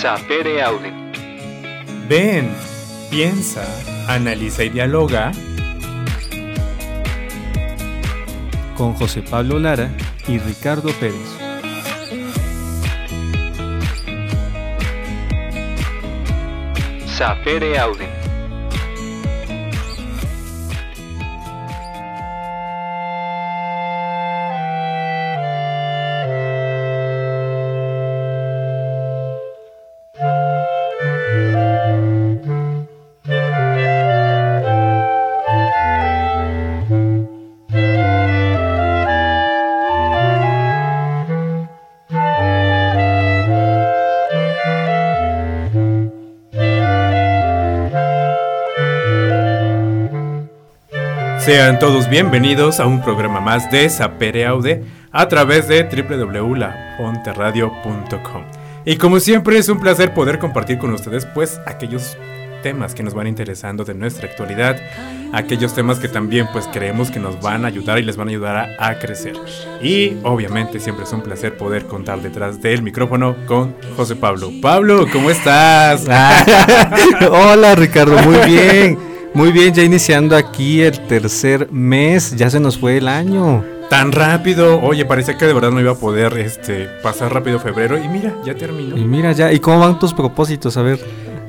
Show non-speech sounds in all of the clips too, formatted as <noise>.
Sapere Aude. Ven, piensa, analiza y dialoga con José Pablo Lara y Ricardo Pérez. Sapere Aude. Sean todos bienvenidos a un programa más de Sapere Aude a través de www.lafonterradio.com. Y como siempre es un placer poder compartir con ustedes pues aquellos temas que nos van interesando de nuestra actualidad, aquellos temas que también pues creemos que nos van a ayudar y les van a ayudar a, a crecer. Y obviamente siempre es un placer poder contar detrás del micrófono con José Pablo. Pablo, ¿cómo estás? <laughs> Hola Ricardo, muy bien. Muy bien, ya iniciando aquí el tercer mes, ya se nos fue el año. Tan rápido, oye, parecía que de verdad no iba a poder este, pasar rápido febrero y mira, ya terminó. Y mira ya, ¿y cómo van tus propósitos? A ver.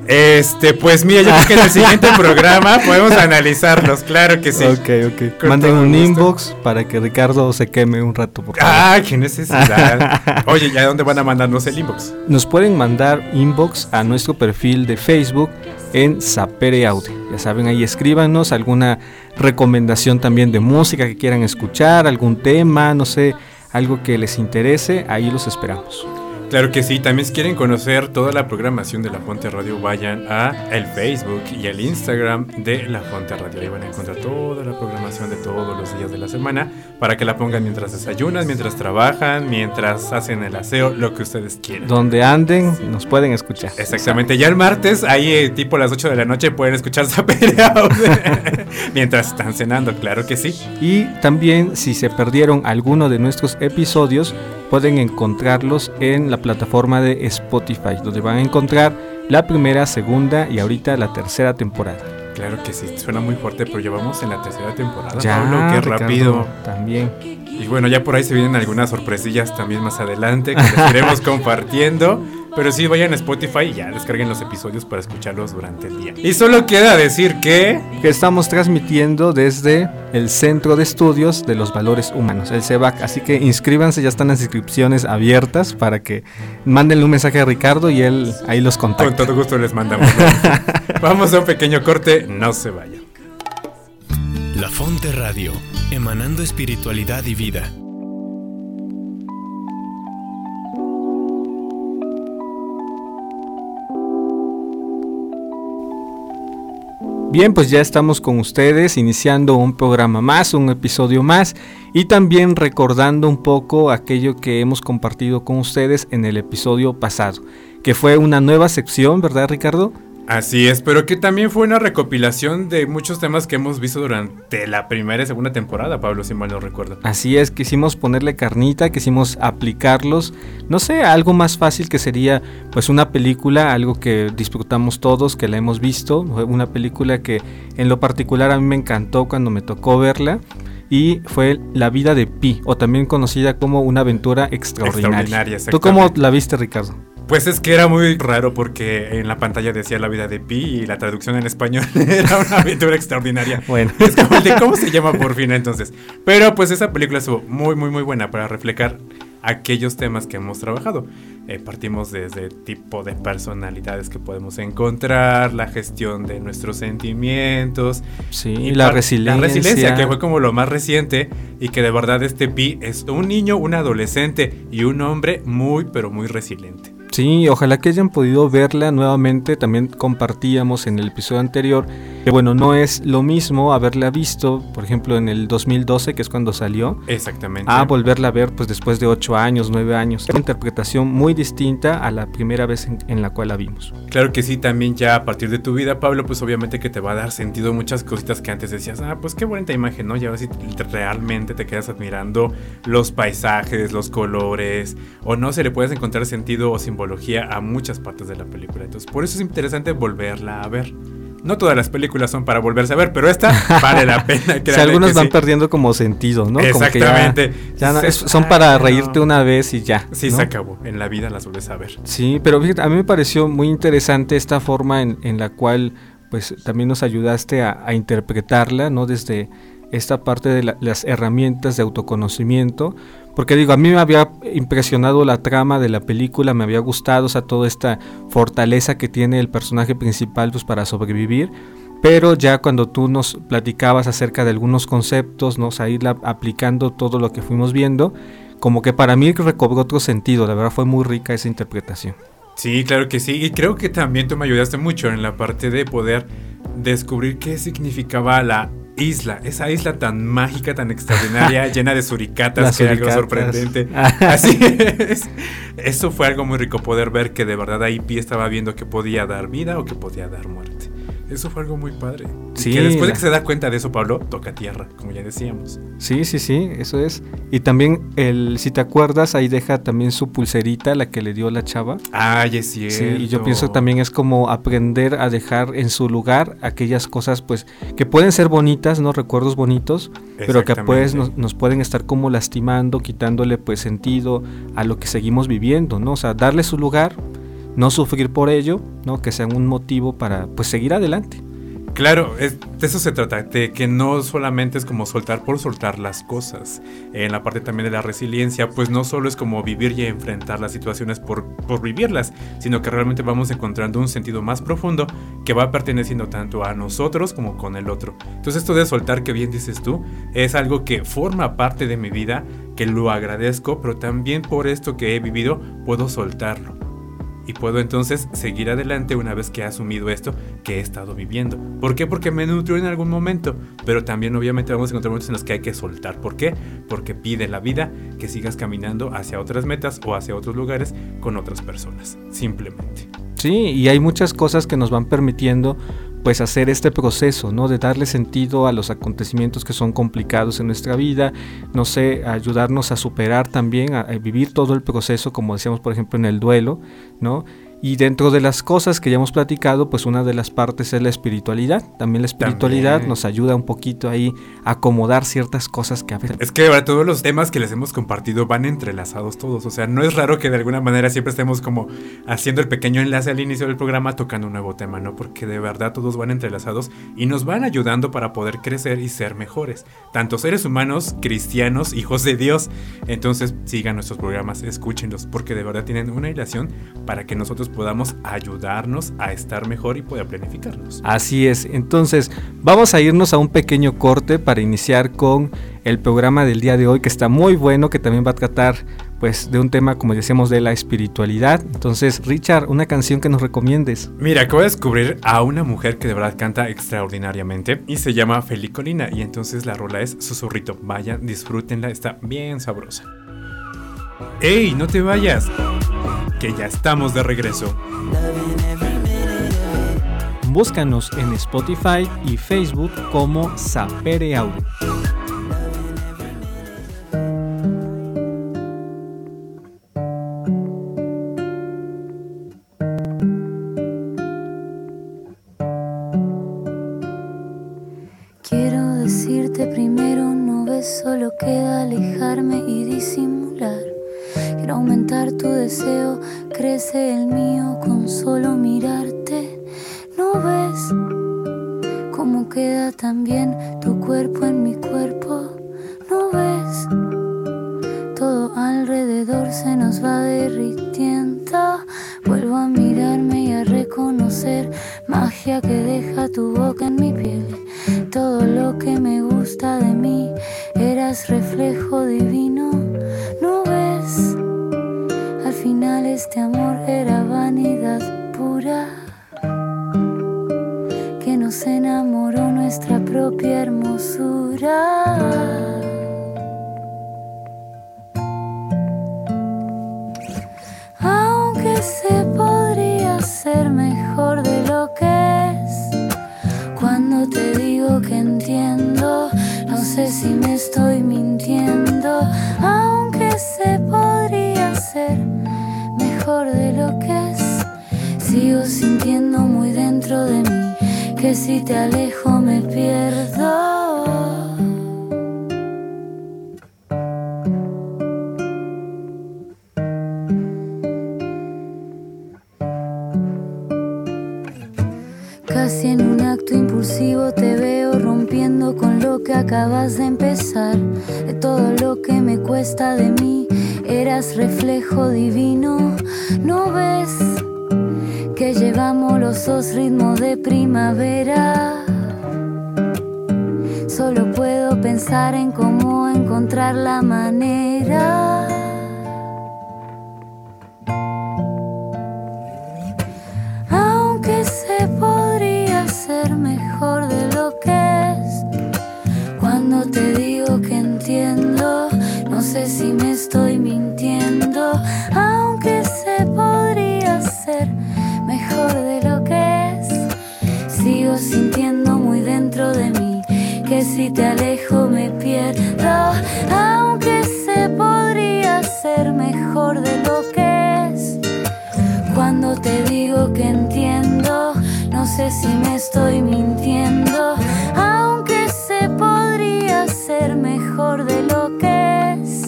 Este, pues mira, yo creo que en el <laughs> siguiente programa podemos analizarlos, claro que sí. Ok, ok. Con Manden un gusto. inbox para que Ricardo se queme un rato, por favor. Ah, qué necesidad. <laughs> Oye, ¿ya dónde van a mandarnos el inbox? Nos pueden mandar inbox a nuestro perfil de Facebook en Sapere Aude. Ya saben, ahí escríbanos alguna recomendación también de música que quieran escuchar, algún tema, no sé, algo que les interese, ahí los esperamos. Claro que sí, también si quieren conocer toda la programación de La Fonte Radio, vayan a el Facebook y el Instagram de La Fonte Radio. Ahí van a encontrar toda la programación de todos los días de la semana para que la pongan mientras desayunan, mientras trabajan, mientras hacen el aseo, lo que ustedes quieran. Donde anden, nos pueden escuchar. Exactamente, ya el martes, ahí eh, tipo a las 8 de la noche pueden escuchar Sapere <laughs> Aude <laughs> mientras están cenando, claro que sí. Y también si se perdieron alguno de nuestros episodios, pueden encontrarlos en la plataforma de Spotify, donde van a encontrar la primera, segunda y ahorita la tercera temporada. Claro que sí, suena muy fuerte, pero ya vamos en la tercera temporada. Ya, Pablo, qué Ricardo, rápido. También. Y bueno, ya por ahí se vienen algunas sorpresillas también más adelante que les iremos <laughs> compartiendo. Pero sí, vayan a Spotify y ya descarguen los episodios para escucharlos durante el día. Y solo queda decir que... Que estamos transmitiendo desde el Centro de Estudios de los Valores Humanos, el CEBAC. Así que inscríbanse, ya están las inscripciones abiertas para que manden un mensaje a Ricardo y él ahí los Con contacta. todo gusto les mandamos. <laughs> Vamos a un pequeño corte, no se vayan. La Fonte Radio, emanando espiritualidad y vida. Bien, pues ya estamos con ustedes iniciando un programa más, un episodio más y también recordando un poco aquello que hemos compartido con ustedes en el episodio pasado, que fue una nueva sección, ¿verdad Ricardo? Así es, pero que también fue una recopilación de muchos temas que hemos visto durante la primera y segunda temporada, Pablo, si mal no recuerdo. Así es, quisimos ponerle carnita, quisimos aplicarlos, no sé, algo más fácil que sería pues una película, algo que disfrutamos todos, que la hemos visto, una película que en lo particular a mí me encantó cuando me tocó verla y fue La vida de Pi, o también conocida como Una aventura extraordinaria. Extraordinaria, ¿Tú cómo la viste, Ricardo? Pues es que era muy raro porque en la pantalla decía la vida de Pi y la traducción en español <laughs> era una aventura extraordinaria. Bueno. <laughs> Es como el de cómo se llama por fin entonces. Pero pues esa película estuvo muy muy muy buena para reflejar aquellos temas que hemos trabajado. Eh, partimos desde el tipo de personalidades que podemos encontrar, la gestión de nuestros sentimientos. Sí, y la resiliencia. La resiliencia, que fue como lo más reciente y que de verdad este Pi es un niño, un adolescente y un hombre muy pero muy resiliente. Sí, ojalá que hayan podido verla nuevamente. También compartíamos en el episodio anterior Que bueno, no es lo mismo haberla visto, por ejemplo, en el 2012, que es cuando salió. Exactamente. A volverla a ver pues después de 8 años, 9 años. Una interpretación muy distinta a la primera vez en, en, la cual la vimos. Claro que sí, también ya a partir de tu vida, Pablo, pues obviamente que te va a dar sentido muchas cositas que antes decías, ah, pues qué bonita imagen, ¿no? Ya si realmente te quedas admirando los paisajes, los colores, o no se le puedes encontrar sentido o simbología a muchas partes de la película. Entonces, por eso es interesante volverla a ver. No todas las películas son para volverse a ver, pero esta vale la <laughs> pena. si algunos van perdiendo como sentido, ¿no? Exactamente. son para reírte una vez y ya. Sí, se acabó. En la vida las vuelves a ver. Sí, pero a mí me pareció muy interesante esta forma en, en la cual pues también nos ayudaste a, a interpretarla, ¿no? Desde esta parte de las herramientas de autoconocimiento, porque digo, a mí me había impresionado la trama de la película, me había gustado, o sea, toda esta fortaleza que tiene el personaje principal pues, para sobrevivir, pero ya cuando tú nos platicabas acerca de algunos conceptos, ¿no? o sea, ir aplicando todo lo que fuimos viendo, como que para mí recobró otro sentido, la verdad fue muy rica esa interpretación. Sí, claro que sí, y creo que también tú me ayudaste mucho en la parte de poder descubrir qué significaba la isla, esa isla tan mágica, tan extraordinaria, <laughs> llena de suricatas, que era algo sorprendente. <laughs> Así es. Eso fue algo muy rico poder ver que de verdad ahí Pi estaba viendo que podía dar vida o que podía dar muerte. Eso fue algo muy padre. Sí. Que después de que se da cuenta de eso, Pablo, toca tierra, como ya decíamos. Sí, sí, sí, eso es. Y también, el, si te acuerdas, ahí deja también su pulserita, la que le dio la chava. Ay, es cierto. Sí, y yo pienso también es como aprender a dejar en su lugar aquellas cosas, pues, que pueden ser bonitas, ¿no? Recuerdos bonitos, pero que pues nos, nos, pueden estar como lastimando, quitándole, pues, sentido a lo que seguimos viviendo, ¿no? O sea, darle su lugar no sufrir por ello, ¿no? que sean un motivo para pues seguir adelante. Claro, de eso se trata, de que no solamente es como soltar por soltar las cosas. En la parte también de la resiliencia, pues no solo es como vivir y enfrentar las situaciones por, por vivirlas, sino que realmente vamos encontrando un sentido más profundo que va perteneciendo tanto a nosotros como con el otro. Entonces esto de soltar, que bien dices tú, es algo que forma parte de mi vida, que lo agradezco, pero también por esto que he vivido puedo soltarlo y puedo entonces seguir adelante una vez que he asumido esto que he estado viviendo. ¿Por qué? Porque me nutrió en algún momento, pero también obviamente vamos a encontrar momentos en los que hay que soltar. ¿Por qué? Porque pide la vida que sigas caminando hacia otras metas o hacia otros lugares con otras personas, simplemente. Sí, y hay muchas cosas que nos van permitiendo pues hacer este proceso, ¿no? De darle sentido a los acontecimientos que son complicados en nuestra vida, no sé, ayudarnos a superar también, a, vivir todo el proceso, como decíamos por ejemplo en el duelo, ¿no? Y dentro de las cosas que ya hemos platicado, pues una de las partes es la espiritualidad. También la espiritualidad nos ayuda un poquito ahí a acomodar ciertas cosas que a veces... Es que ahora todos los temas que les hemos compartido van entrelazados todos. O sea, no es raro que de alguna manera siempre estemos como haciendo el pequeño enlace al inicio del programa tocando un nuevo tema, ¿no? Porque de verdad todos van entrelazados y nos van ayudando para poder crecer y ser mejores. Tanto seres humanos, cristianos, hijos de Dios. Entonces sigan nuestros programas, escúchenlos, porque de verdad tienen una relación para que nosotros podamos ayudarnos a estar mejor y poder planificarnos. Así es, entonces vamos a irnos a un pequeño corte para iniciar con el programa del día de hoy que está muy bueno, que también va a tratar pues de un tema como decíamos de la espiritualidad. Entonces, Richard, una canción que nos recomiendes. Mira, acabo de descubrir a una mujer que de verdad canta extraordinariamente y se llama Felicolina y entonces la rola es Susurrito. Vayan, disfrútenla, está bien sabrosa. ¡Ey, no te vayas! Que ya estamos de regreso. Búscanos en Spotify y Facebook como Sapere Audio. Quiero decirte primero, no ves, solo queda alejarme y disimular. Aumentar tu deseo, crece el mío con solo mirarte. ¿No ves cómo queda también tu cuerpo en mi cuerpo? ¿No ves? Todo alrededor se nos va derritiendo. Vuelvo a mirarme y a reconocer magia que deja tu boca en mi piel. Todo lo que me gusta de mí, eras reflejo nuestra propia hermosura. Aunque se podría ser mejor de lo que es. Cuando te digo que entiendo, no sé si me estoy mintiendo. Aunque se podría ser mejor de lo que es. Sigo sintiendo muy dentro de mí que si te alejo me pierdo. Casi en un acto impulsivo te veo rompiendo con lo que acabas de empezar. De todo lo que me cuesta de mí, eras reflejo divino. ¿No ves que llevamos los dos ritmos de primavera? Solo puedo pensar en cómo encontrar la manera. Aunque se podría ser mejor de lo que es. Cuando te digo que entiendo, no sé si me estoy mintiendo. Aunque se podría ser mejor de lo que es. Sigo sintiendo muy dentro de mí que si te alejo me pierdo. Aunque se podría ser mejor de lo que es. Cuando te digo que entiendo, no sé si me estoy mintiendo. Aunque se podría ser mejor de lo que es.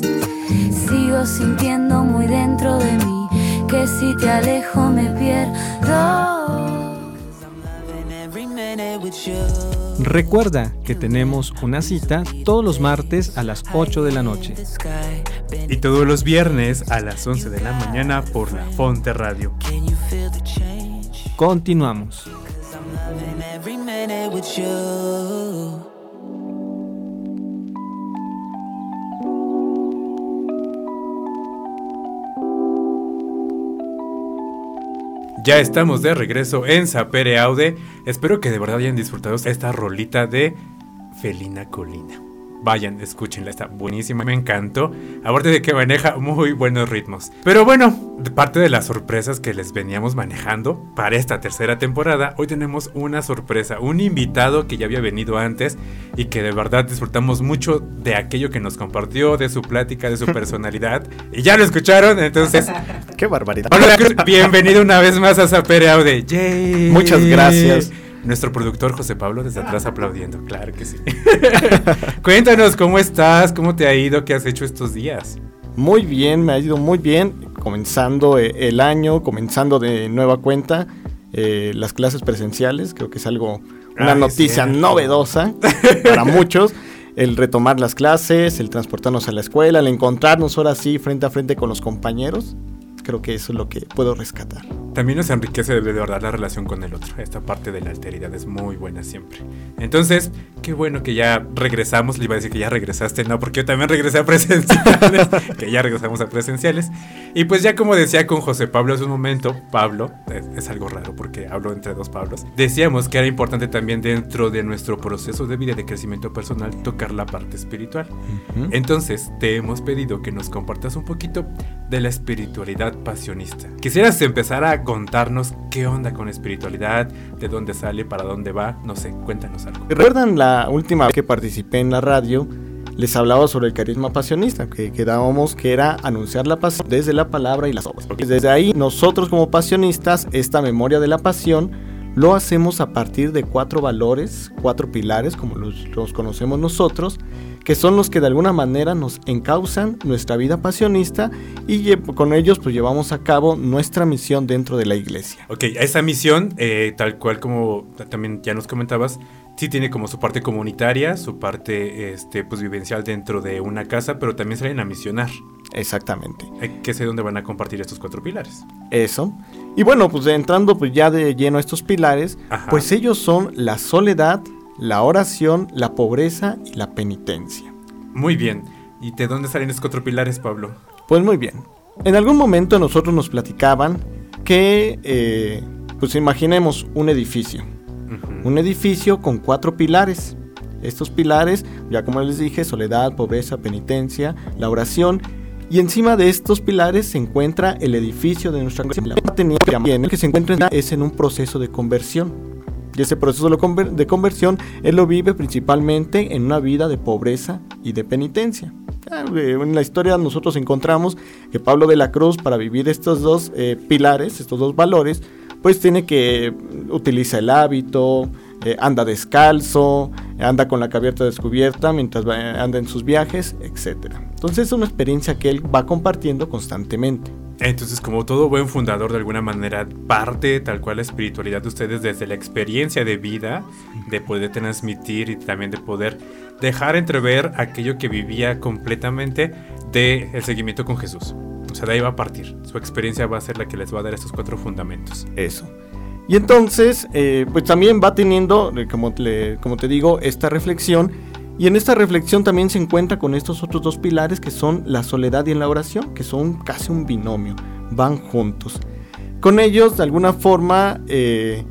Sigo sintiendo muy dentro de mí que si te alejo me pierdo. Recuerda que tenemos una cita todos los martes a las 8 de la noche. Y todos los viernes a las 11 de la mañana por la Fonte Radio. Continuamos. Ya estamos de regreso en Sapere Aude. Espero que de verdad hayan disfrutado esta rolita de Felina Colina. Vayan, escúchenla, está buenísima, me encantó. Aparte de que maneja muy buenos ritmos. Pero bueno, de parte de las sorpresas que les veníamos manejando para esta tercera temporada, hoy tenemos una sorpresa, un invitado que ya había venido antes y que de verdad disfrutamos mucho de aquello que nos compartió, de su plática, de su <laughs> personalidad. y ya lo escucharon, entonces <laughs> Qué barbaridad. Hola, bienvenido una vez más a Sapere Aude. Yay. Muchas gracias. Nuestro productor José Pablo desde atrás aplaudiendo, claro que sí. <laughs> Cuéntanos cómo estás, cómo te ha ido, qué has hecho estos días. Muy bien, me ha ido muy bien. Comenzando eh, el año, comenzando de nueva cuenta eh, las clases presenciales. Creo que es algo, una Ay, noticia novedosa <laughs> para muchos. El retomar las clases, el transportarnos a la escuela, el encontrarnos ahora sí frente a frente con los compañeros. Creo que eso es lo que puedo rescatar. También nos enriquece de verdad la relación con el otro. Esta parte de la alteridad es muy buena siempre. Entonces, qué bueno que ya regresamos. Le iba a decir que ya regresaste, no, porque yo también regresé a presenciales. <laughs> que ya regresamos a presenciales. Y pues ya como decía con José Pablo hace un momento, Pablo, es, es algo raro porque hablo entre dos Pablos, decíamos que era importante también dentro de nuestro proceso de vida y de crecimiento personal tocar la parte espiritual. Entonces, te hemos pedido que nos compartas un poquito de la espiritualidad pasionista. Quisieras empezar a contarnos qué onda con espiritualidad, de dónde sale, para dónde va, no sé, cuéntanos algo. ¿Recuerdan la última vez que participé en la radio? Les hablaba sobre el carisma pasionista, que quedábamos que era anunciar la pasión desde la palabra y las obras. Desde ahí, nosotros como pasionistas, esta memoria de la pasión lo hacemos a partir de cuatro valores, cuatro pilares, como los, los conocemos nosotros, que son los que de alguna manera nos encausan nuestra vida pasionista y con ellos pues llevamos a cabo nuestra misión dentro de la iglesia. Ok, esa misión, eh, tal cual como también ya nos comentabas, sí tiene como su parte comunitaria, su parte este, pues, vivencial dentro de una casa, pero también salen a misionar. Exactamente. Eh, que sé dónde van a compartir estos cuatro pilares. Eso. Y bueno, pues entrando pues ya de lleno a estos pilares, Ajá. pues ellos son la soledad, la oración, la pobreza y la penitencia. Muy bien. ¿Y de dónde salen estos cuatro pilares, Pablo? Pues muy bien. En algún momento nosotros nos platicaban que, eh, pues imaginemos un edificio. Un edificio con cuatro pilares. Estos pilares, ya como les dije, soledad, pobreza, penitencia, la oración. Y encima de estos pilares se encuentra el edificio de nuestra conversión. el que se encuentra es en un proceso de conversión. Y ese proceso de conversión él lo vive principalmente en una vida de pobreza y de penitencia. Ah, en la historia nosotros encontramos que Pablo de la Cruz para vivir estos dos eh, pilares, estos dos valores, pues tiene que utilizar el hábito, eh, anda descalzo, anda con la cabeza descubierta mientras anda en sus viajes, etc. Entonces es una experiencia que él va compartiendo constantemente. Entonces, como todo buen fundador, de alguna manera, parte tal cual la espiritualidad de ustedes desde la experiencia de vida, de poder transmitir y también de poder dejar entrever aquello que vivía completamente del el seguimiento con Jesús. O sea, de ahí va a partir. Su experiencia va a ser la que les va a dar estos cuatro fundamentos. Eso. Y entonces, eh, pues también va teniendo, eh, como, como te digo, esta reflexión. Y en esta reflexión también se encuentra con estos otros dos pilares que son la soledad y la oración, que son casi un binomio, van juntos. Con ellos, de alguna forma, eh,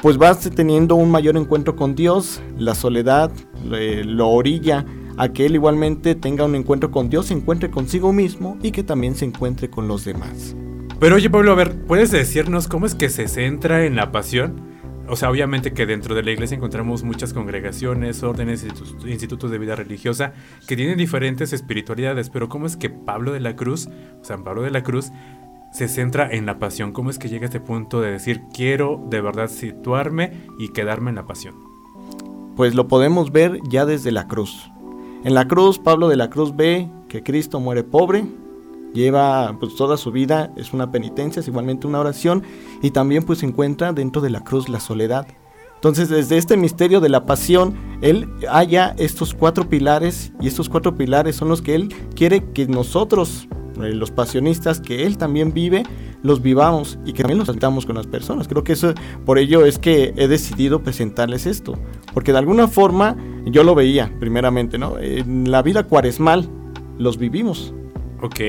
pues vas teniendo un mayor encuentro con Dios, la soledad lo orilla a que él igualmente tenga un encuentro con Dios, se encuentre consigo mismo y que también se encuentre con los demás. Pero oye Pablo, a ver, ¿puedes decirnos cómo es que se centra en la pasión? O sea, obviamente que dentro de la iglesia encontramos muchas congregaciones, órdenes, institutos de vida religiosa que tienen diferentes espiritualidades, pero ¿cómo es que Pablo de la Cruz, San Pablo de la Cruz, se centra en la pasión? ¿Cómo es que llega a este punto de decir quiero de verdad situarme y quedarme en la pasión? Pues lo podemos ver ya desde la cruz. En la cruz, Pablo de la Cruz ve que Cristo muere pobre, lleva pues toda su vida, es una penitencia, es igualmente una oración y también pues encuentra dentro de la cruz la soledad. Entonces desde este misterio de la pasión, él halla estos cuatro pilares y estos cuatro pilares son los que él quiere que nosotros, eh, los pasionistas que él también vive, los vivamos y que también los tratamos con las personas. Creo que eso, por ello es que he decidido presentarles esto, porque de alguna forma yo lo veía primeramente, ¿no? En la vida cuaresmal los vivimos. Ok,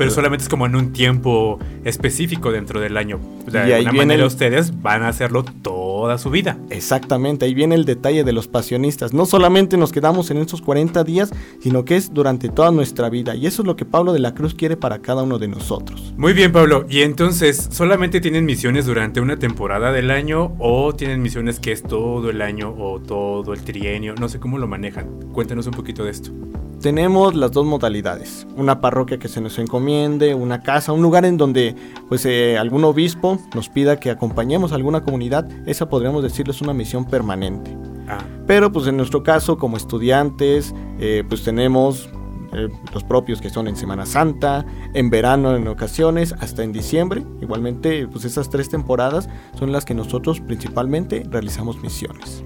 pero solamente es como en un tiempo específico dentro del año. de y alguna manera ustedes van a hacerlo toda su vida. Exactamente, ahí viene el detalle de los pasionistas. No solamente nos quedamos en estos 40 días, sino que es durante toda nuestra vida. Y eso es lo que Pablo de la Cruz quiere para cada uno de nosotros. Muy bien, Pablo. Y entonces, ¿solamente tienen misiones durante una temporada del año o tienen misiones que es todo el año o todo el trienio? No sé cómo lo manejan. Cuéntenos un poquito de esto tenemos las dos modalidades. Una parroquia que se nos encomiende, una casa, un lugar en donde pues eh, algún obispo nos pida que acompañemos a alguna comunidad. Esa podríamos decirles una misión permanente. Ah. Pero pues en nuestro caso como estudiantes eh, pues tenemos eh, los propios que son en Semana Santa, en verano en ocasiones, hasta en diciembre. Igualmente pues esas tres temporadas son las que nosotros principalmente realizamos misiones.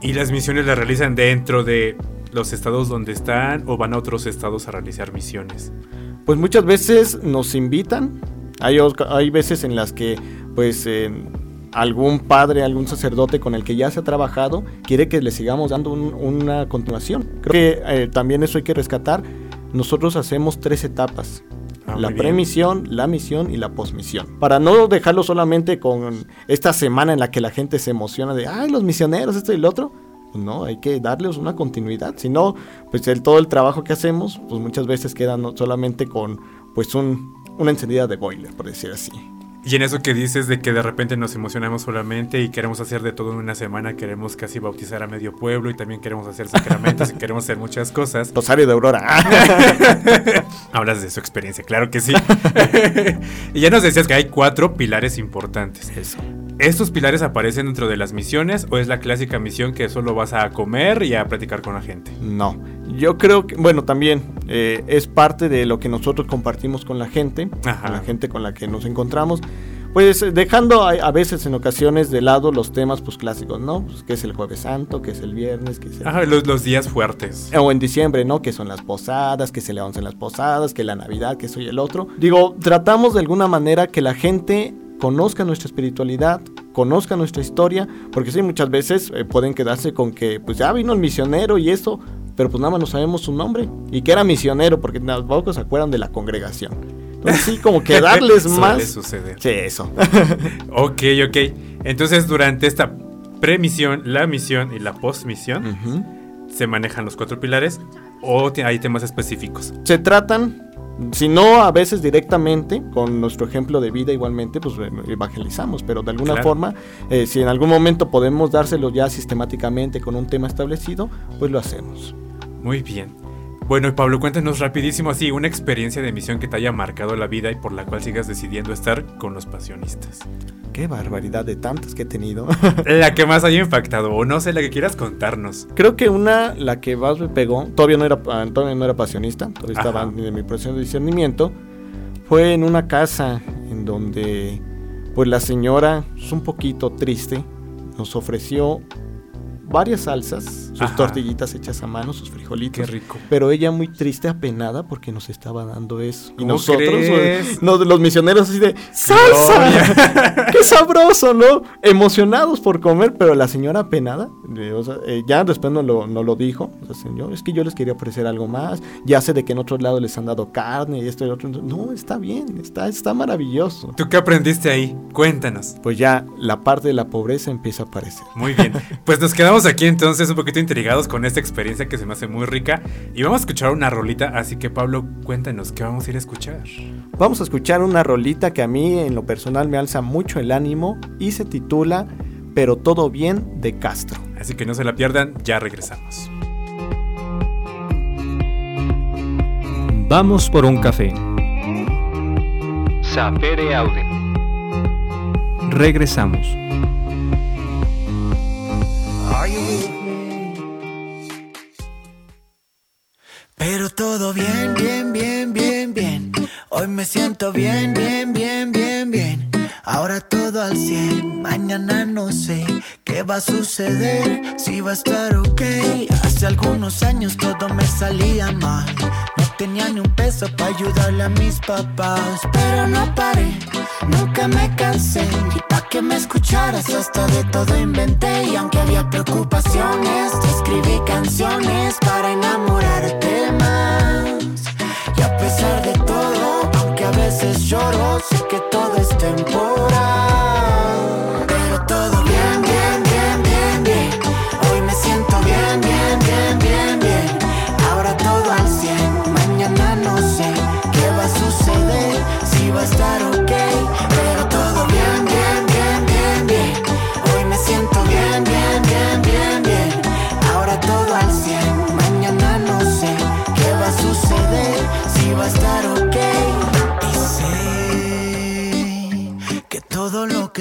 ¿Y las misiones las realizan dentro de los estados donde están o van a otros estados a realizar misiones? Pues muchas veces nos invitan. Hay, hay veces en las que pues algún padre, algún sacerdote con el que ya se ha trabajado quiere que le sigamos dando una continuación. Creo que eh, también eso hay que rescatar. Nosotros hacemos tres etapas. Ah, la premisión, la misión y la posmisión. Para no dejarlo solamente con esta semana en la que la gente se emociona de, ay, los misioneros, esto y lo otro pues no, hay que darles una continuidad. Si no, pues el, todo el trabajo que hacemos, pues muchas veces queda solamente con pues un, una encendida de boiler, por decir así. Y en eso que dices de que de repente nos emocionamos solamente y queremos hacer de todo en una semana, queremos casi bautizar a medio pueblo y también queremos hacer sacramentos y queremos hacer muchas cosas. Rosario de Aurora. <laughs> Hablas de su experiencia, claro que sí. <laughs> y ya nos decías que hay cuatro pilares importantes. Eso. ¿Estos pilares aparecen dentro de las misiones o es la clásica misión que solo vas a comer y a platicar con la gente? No, yo creo que, bueno, también eh, es parte de lo que nosotros compartimos con la gente, con la gente con la que nos encontramos. Pues dejando a, veces en ocasiones de lado los temas pues clásicos, ¿no? Pues que es el jueves santo, que es el viernes, que es los, los, días fuertes. O en diciembre, ¿no? Que son las posadas, que se le en las posadas, que la Navidad, que soy el otro. Digo, tratamos de alguna manera que la gente conozca nuestra espiritualidad, conozca nuestra historia, porque sí, muchas veces eh, pueden quedarse con que pues ya vino el misionero y eso, pero pues nada más no sabemos su nombre y que era misionero, porque tampoco se acuerdan de la congregación. Entonces sí, como que darles <laughs> más. suceder. Sí, eso. <laughs> ok, ok. Entonces durante esta premisión, la misión y la postmisión, Ujú. se manejan los cuatro pilares o hay temas específicos. Se tratan, si no a veces directamente, con nuestro ejemplo de vida igualmente, pues eh, evangelizamos, pero de alguna Claro. forma, eh, si en algún momento podemos dárselo ya sistemáticamente con un tema establecido, pues lo hacemos. Muy bien. Bueno, y Pablo, cuéntanos rapidísimo así una experiencia de misión que te haya marcado la vida y por la cual sigas decidiendo estar con los pasionistas. Qué barbaridad de tantas que he tenido. <laughs> La que más haya impactado, o no sé, la que quieras contarnos. Creo que una, la que más me pegó, todavía no era, ah, todavía no era pasionista, todavía Ajá. estaba en mi proceso de discernimiento, fue en una casa en donde pues la señora, es un poquito triste, nos ofreció varias salsas, sus Ajá. tortillitas hechas a mano, sus frijolitos. Qué rico. Pero ella muy triste, apenada, porque nos estaba dando eso. Y ¿Cómo nosotros, crees? nos- los misioneros así de ¡Salsa! <laughs> ¡Qué sabroso, ¿no? Emocionados por comer, pero la señora apenada, eh, o sea, eh, ya después nos lo, nos lo dijo, o sea, señor, es que yo les quería ofrecer algo más, ya sé de que en otros lados les han dado carne y esto y lo otro. No, está bien, está, está maravilloso. ¿Tú qué aprendiste ahí? Cuéntanos. Pues ya la parte de la pobreza empieza a aparecer. Muy bien. Pues nos quedamos aquí entonces un poquito intrigados con esta experiencia que se me hace muy rica. Y vamos a escuchar una rolita, así que Pablo, cuéntanos, ¿qué vamos a ir a escuchar? Vamos a escuchar una rolita que a mí en lo personal me alza mucho el ánimo y se titula Pero todo bien de Castro. Así que no se la pierdan, ya regresamos. Vamos por un café. Sapere aude. Regresamos. Pero todo bien, bien, bien, bien, bien. Hoy me siento bien, bien, bien, bien, bien. Ahora todo al 100, mañana no sé qué va a suceder, si va a estar ok. Hace algunos años todo me salía mal. No tenía ni un peso para ayudarle a mis papás, pero no paré, nunca me cansé. Y pa' que me escucharas, hasta de todo inventé. Y aunque había preocupaciones, escribí canciones para enamorarte más. Y a pesar de todo, aunque a veces lloro, sé que todo es temporal.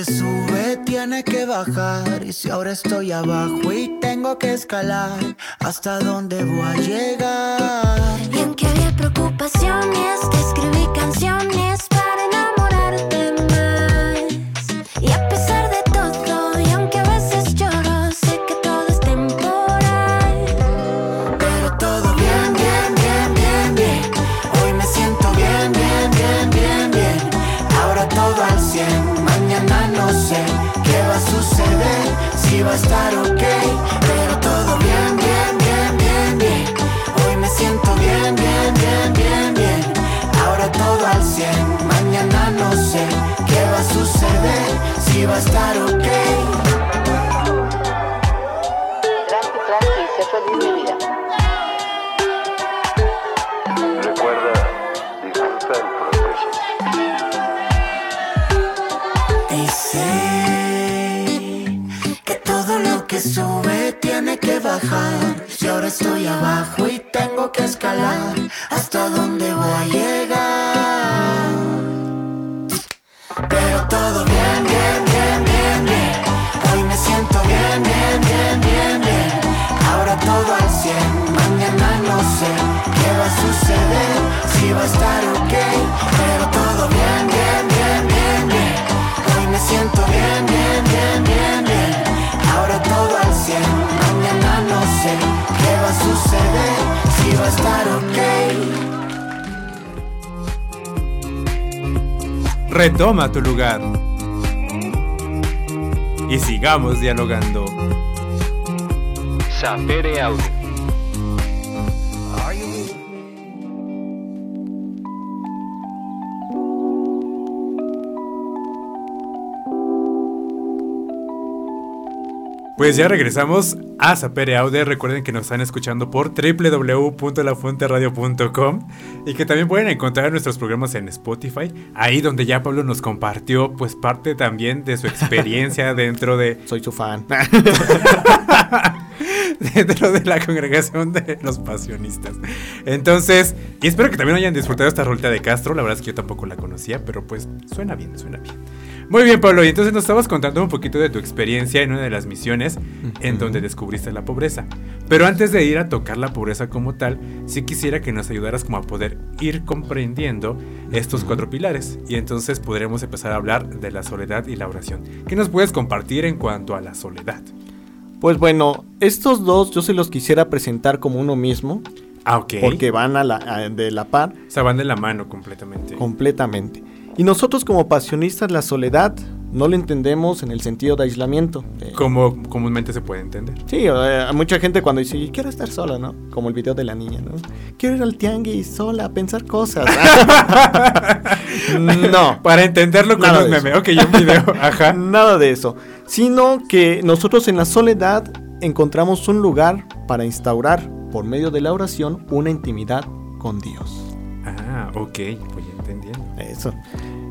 Que sube tiene que bajar. Y si ahora estoy abajo y tengo que escalar, ¿hasta dónde voy a llegar? Y aunque había preocupaciones, te escribí canciones va a estar ok. Tranqui, tranqui, sé feliz mi vida. Recuerda, disfruta el proceso. Y sé que todo lo que sube tiene que bajar. Si ahora estoy abajo y tengo que escalar, Retoma tu lugar. Y sigamos dialogando. Pues ya regresamos a Sapere Aude. Recuerden que nos están escuchando por www.lafuenteradio.com y que también pueden encontrar nuestros programas en Spotify, ahí donde ya Pablo nos compartió pues parte también de su experiencia <laughs> dentro de Soy su fan. <laughs> dentro de la congregación de los pasionistas. Entonces, y espero que también hayan disfrutado esta rolita de Castro. La verdad es que yo tampoco la conocía, pero pues suena bien, suena bien. Muy bien, Pablo, y entonces nos estabas contando un poquito de tu experiencia en una de las misiones en donde descubriste la pobreza. Pero antes de ir a tocar la pobreza como tal, sí quisiera que nos ayudaras como a poder ir comprendiendo estos cuatro pilares. Y entonces podremos empezar a hablar de la soledad y la oración. ¿Qué nos puedes compartir en cuanto a la soledad? Pues bueno, estos dos yo se los quisiera presentar como uno mismo, Ah, ok. porque van a la, a- de la par O sea, van de la mano completamente. completamente. Y nosotros como pasionistas la soledad no lo entendemos en el sentido de aislamiento. de- Como comúnmente se puede entender. Sí, eh, mucha gente cuando dice, quiero estar sola, ¿no? Como el video de la niña, ¿no? Quiero ir al tianguis sola a pensar cosas. <laughs> no, Para entenderlo con un meme. Ok, un video. <laughs> Ajá. nada de eso. Sino que nosotros en la soledad encontramos un lugar para instaurar, por medio de la oración, una intimidad con Dios. Ah, ok. Voy entendiendo. Eso.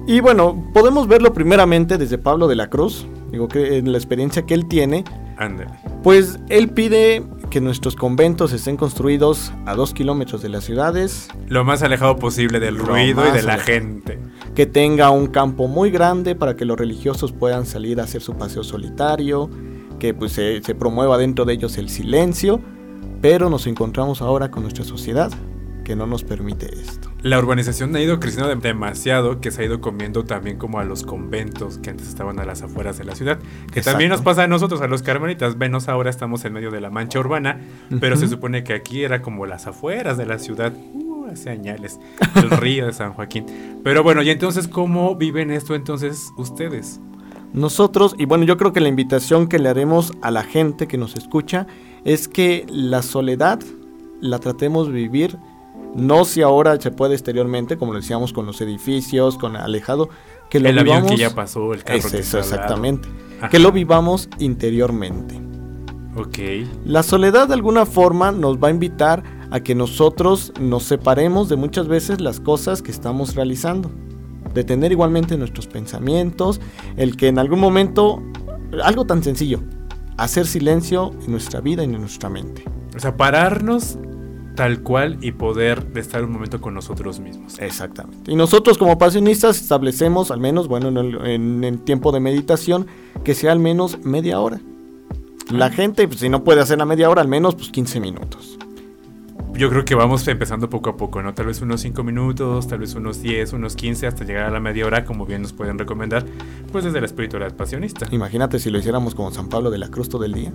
Y bueno, podemos verlo primeramente desde Pablo de la Cruz. Digo que en la experiencia que él tiene, Ándale. pues él pide que nuestros conventos estén construidos a dos kilómetros de las ciudades, Lo más alejado posible del ruido y de la alejado. gente. que tenga un campo muy grande para que los religiosos puedan salir a hacer su paseo solitario, que pues se, se promueva dentro de ellos el silencio, pero nos encontramos ahora con nuestra sociedad que no nos permite esto. La urbanización ha ido creciendo de- demasiado que se ha ido comiendo también como a los conventos que antes estaban a las afueras de la ciudad. Que también nos pasa a nosotros, a los carmelitas. Venos ahora estamos en medio de la mancha urbana, pero se supone que aquí era como las afueras de la ciudad. Uh, hace añales. El <laughs> río de San Joaquín. Pero bueno, y entonces, ¿cómo viven esto entonces ustedes? Nosotros, y bueno, yo creo que la invitación que le haremos a la gente que nos escucha es que la soledad la tratemos de vivir, no si ahora se puede exteriormente, como lo decíamos con los edificios, con alejado, que lo el avión vivamos. que ya pasó, el carro Es que eso, exactamente. Ajá. Que lo vivamos interiormente. Ok. La soledad de alguna forma nos va a invitar a que nosotros nos separemos de muchas veces las cosas que estamos realizando. De tener igualmente nuestros pensamientos, el que en algún momento, algo tan sencillo, hacer silencio en nuestra vida y en nuestra mente. O sea, pararnos tal cual y poder estar un momento con nosotros mismos. Exactamente. Y nosotros como pasionistas establecemos al menos, bueno, en el, en el tiempo de meditación, que sea al menos media hora. La gente, pues, si no puede hacer la media hora, al menos pues 15 minutos. Yo creo que vamos empezando poco a poco, ¿no? Tal vez unos 5 minutos, tal vez unos 10, unos 15, hasta llegar a la media hora, como bien nos pueden recomendar, pues desde la espiritualidad pasionista. Imagínate si lo hiciéramos como San Pablo de la Cruz todo el día.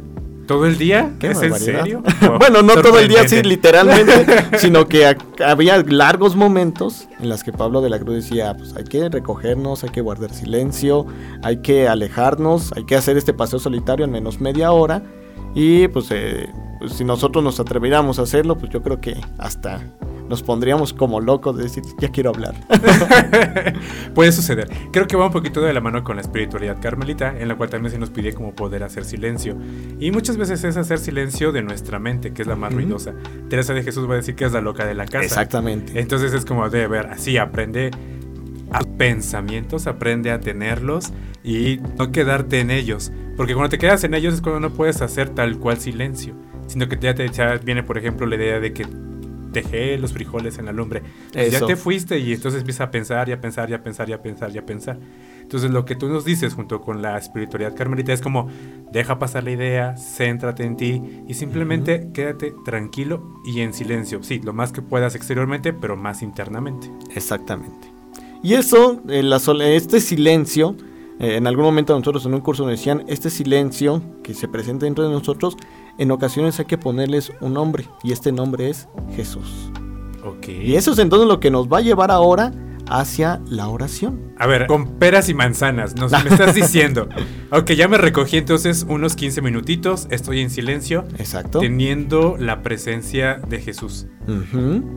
¿Todo el día? Qué ¿Es en serio? <laughs> bueno, no todo el día Sorprendente. literalmente, <laughs> sino que ha- había largos momentos en los que Pablo de la Cruz decía, pues hay que recogernos, hay que guardar silencio, hay que alejarnos, hay que hacer este paseo solitario en menos media hora y pues, eh, pues, si nosotros nos atreviéramos a hacerlo, pues yo creo que hasta nos pondríamos como locos de decir, ya quiero hablar. <laughs> Puede suceder. Creo que va un poquito de la mano con la espiritualidad carmelita, en la cual también se nos pide como poder hacer silencio. Y muchas veces es hacer silencio de nuestra mente, que es la más Ujú. ruidosa. Teresa de Jesús va a decir que es la loca de la casa. Exactamente. Entonces es como de ver, así aprende a pensamientos, aprende a tenerlos y no quedarte en ellos. Porque cuando te quedas en ellos es cuando no puedes hacer tal cual silencio. Sino que ya te ya viene, por ejemplo, la idea de que dejé los frijoles en la lumbre. Pues Ya te fuiste y entonces empieza a pensar y a pensar y a pensar y a pensar y a pensar. Entonces lo que tú nos dices junto con la espiritualidad carmelita es como deja pasar la idea, céntrate en ti y simplemente quédate tranquilo y en silencio. Sí, lo más que puedas exteriormente, pero más internamente. Exactamente. Y eso, eh, la este silencio, eh, en algún momento nosotros en un curso nos decían, este silencio que se presenta dentro de nosotros, en ocasiones hay que ponerles un nombre, y este nombre es Jesús. Ok. Y eso es entonces lo que nos va a llevar ahora hacia la oración. A ver, con peras y manzanas, nos <laughs> me estás diciendo. Ok, ya me recogí entonces unos 15 minutitos, estoy en silencio, Exacto. teniendo la presencia de Jesús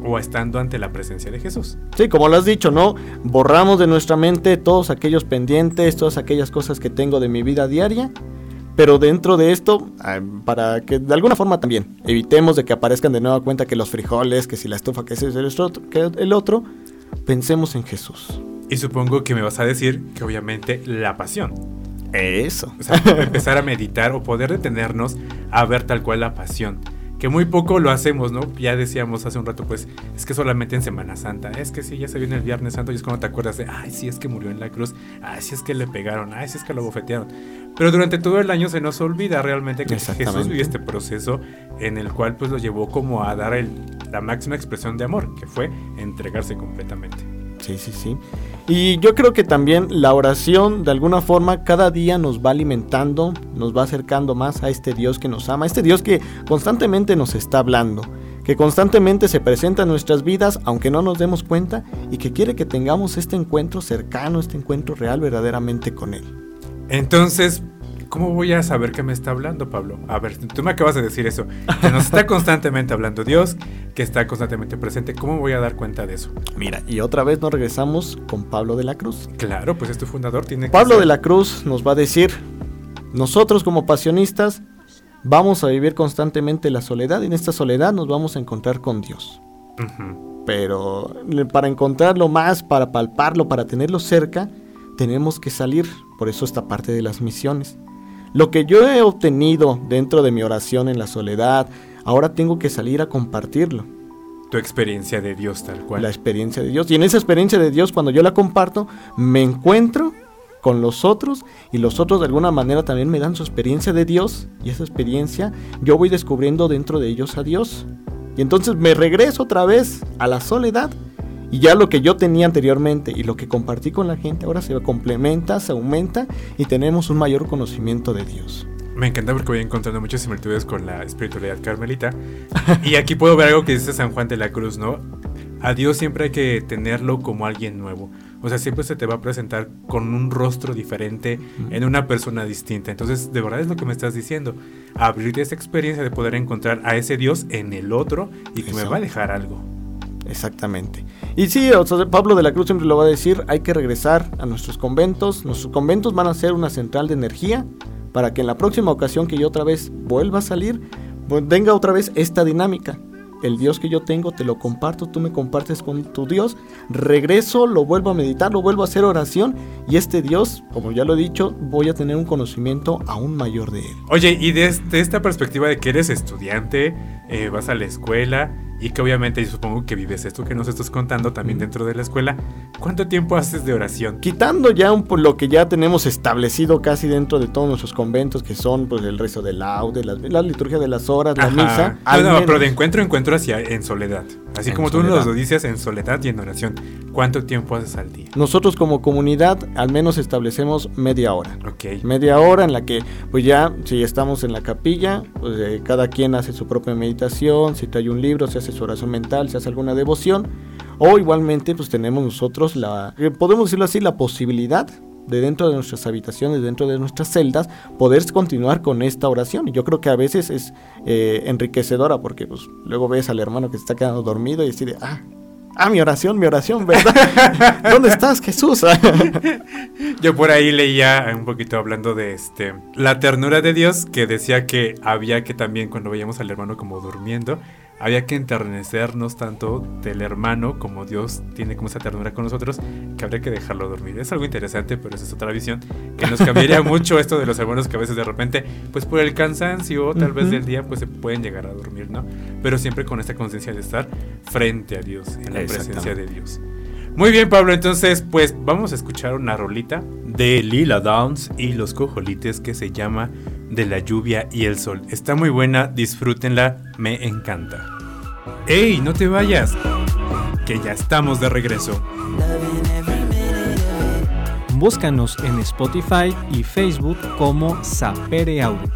o estando ante la presencia de Jesús. Sí, como lo has dicho, ¿no? Borramos de nuestra mente todos aquellos pendientes, todas aquellas cosas que tengo de mi vida diaria, Pero dentro de esto, ah, para que de alguna forma también evitemos de que aparezcan de nueva cuenta que los frijoles, que si la estufa, que ese es el otro, que el otro, pensemos en Jesús. Y supongo que me vas a decir que obviamente la pasión. Eso. O sea, empezar a meditar o poder detenernos a ver tal cual la pasión. Que muy poco lo hacemos, ¿no? Ya decíamos hace un rato, pues, es que solamente en Semana Santa. Es que sí, ya se viene el Viernes Santo y es cuando te acuerdas de, ay, sí, es que murió en la cruz. Ay, sí, es que le pegaron. Ay, sí, es que lo bofetearon. Pero durante todo el año se nos olvida realmente que Jesús vivió este proceso en el cual, pues, lo llevó como a dar el- la máxima expresión de amor, que fue entregarse completamente. Sí, sí, sí. Y yo creo que también la oración, de alguna forma, cada día nos va alimentando, nos va acercando más a este Dios que nos ama, este Dios que constantemente nos está hablando, que constantemente se presenta en nuestras vidas, aunque no nos demos cuenta, y que quiere que tengamos este encuentro cercano, este encuentro real verdaderamente con Él. Entonces, ¿cómo voy a saber que me está hablando, Pablo? A ver, tú me acabas de decir eso, que nos está constantemente hablando Dios, que está constantemente presente. ¿Cómo voy a dar cuenta de eso? Mira, y otra vez nos regresamos con Pablo de la Cruz. Claro, pues es tu fundador, tiene que Pablo de la Cruz nos va a decir, nosotros como pasionistas vamos a vivir constantemente la soledad y en esta soledad nos vamos a encontrar con Dios. Pero le- para encontrarlo más, para palparlo, para tenerlo cerca, tenemos que salir. Por eso esta parte de las misiones. Lo que yo he obtenido dentro de mi oración en la soledad, ahora tengo que salir a compartirlo. Tu experiencia de Dios tal cual. La experiencia de Dios. Y en esa experiencia de Dios, cuando yo la comparto, me encuentro con los otros y los otros de alguna manera también me dan su experiencia de Dios y esa experiencia yo voy descubriendo dentro de ellos a Dios. Y entonces me regreso otra vez a la soledad y ya lo que yo tenía anteriormente y lo que compartí con la gente ahora se complementa, se aumenta y tenemos un mayor conocimiento de Dios. Me encanta porque voy encontrando muchas similitudes con la espiritualidad carmelita. <laughs> y aquí puedo ver algo que dice San Juan de la Cruz, ¿no? A Dios siempre hay que tenerlo como alguien nuevo. O sea, siempre se te va a presentar con un rostro diferente, en una persona distinta. Entonces, de verdad es lo que me estás diciendo. Abrirte esa experiencia de poder encontrar a ese Dios en el otro y que me Eso. va a dejar algo. Exactamente. Y sí, Pablo de la Cruz siempre lo va a decir, hay que regresar a nuestros conventos. Nuestros conventos van a ser una central de energía para que en la próxima ocasión que yo otra vez vuelva a salir, venga otra vez esta dinámica. El Dios que yo tengo te lo comparto, tú me compartes con tu Dios, regreso, lo vuelvo a meditar, lo vuelvo a hacer oración y este Dios, como ya lo he dicho, voy a tener un conocimiento aún mayor de él. Oye, y desde esta perspectiva de que eres estudiante, eh, vas a la escuela y que obviamente yo supongo que vives esto que nos estás contando también dentro de la escuela, ¿cuánto tiempo haces de oración? Quitando ya un, lo que ya tenemos establecido casi dentro de todos nuestros conventos, que son pues el rezo del laude, la, la liturgia de las horas, la Ajá. misa. No, no, menos- pero de encuentro a encuentro hacia en soledad. Así En como tú soledad. nos lo dices en soledad y en oración. ¿Cuánto tiempo haces al día? Nosotros como comunidad al menos establecemos media hora. Ok. Media hora en la que pues ya si estamos en la capilla, pues eh, cada quien hace su propia meditación, si trae un libro, se hace su oración mental, se hace alguna devoción. O igualmente pues tenemos nosotros la, eh, podemos decirlo así, la posibilidad de dentro de nuestras habitaciones, dentro de nuestras celdas, poder continuar con esta oración. Y yo creo que a veces es eh, enriquecedora porque pues luego ves al hermano que se está quedando dormido y decide, ah, ah, mi oración, mi oración, ¿verdad? <laughs> ¿Dónde estás, Jesús? <laughs> Yo por ahí leía un poquito hablando de este la ternura de Dios que decía que había que también cuando veíamos al hermano como durmiendo, había que enternecernos tanto del hermano como Dios tiene como esa ternura con nosotros que habría que dejarlo dormir. Es algo interesante, pero esa es otra visión que nos cambiaría <laughs> mucho esto de los hermanos que a veces de repente, pues por el cansancio tal vez del día, pues se pueden llegar a dormir, ¿no? Pero siempre con esta conciencia de estar frente a Dios, en la presencia de Dios. Muy bien, Pablo, entonces pues vamos a escuchar una rolita de Lila Downs y los cojolites que se llama De la lluvia y el sol. Está muy buena, disfrútenla, me encanta. ¡Ey, no te vayas! Que ya estamos de regreso. Búscanos en Spotify y Facebook como Sapere Audio.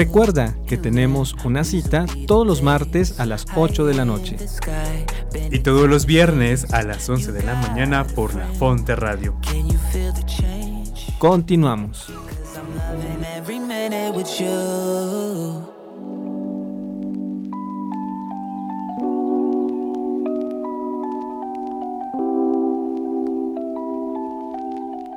Recuerda que tenemos una cita todos los martes a las 8 de la noche. Y todos los viernes a las 11 de la mañana por la Fonte Radio. Continuamos.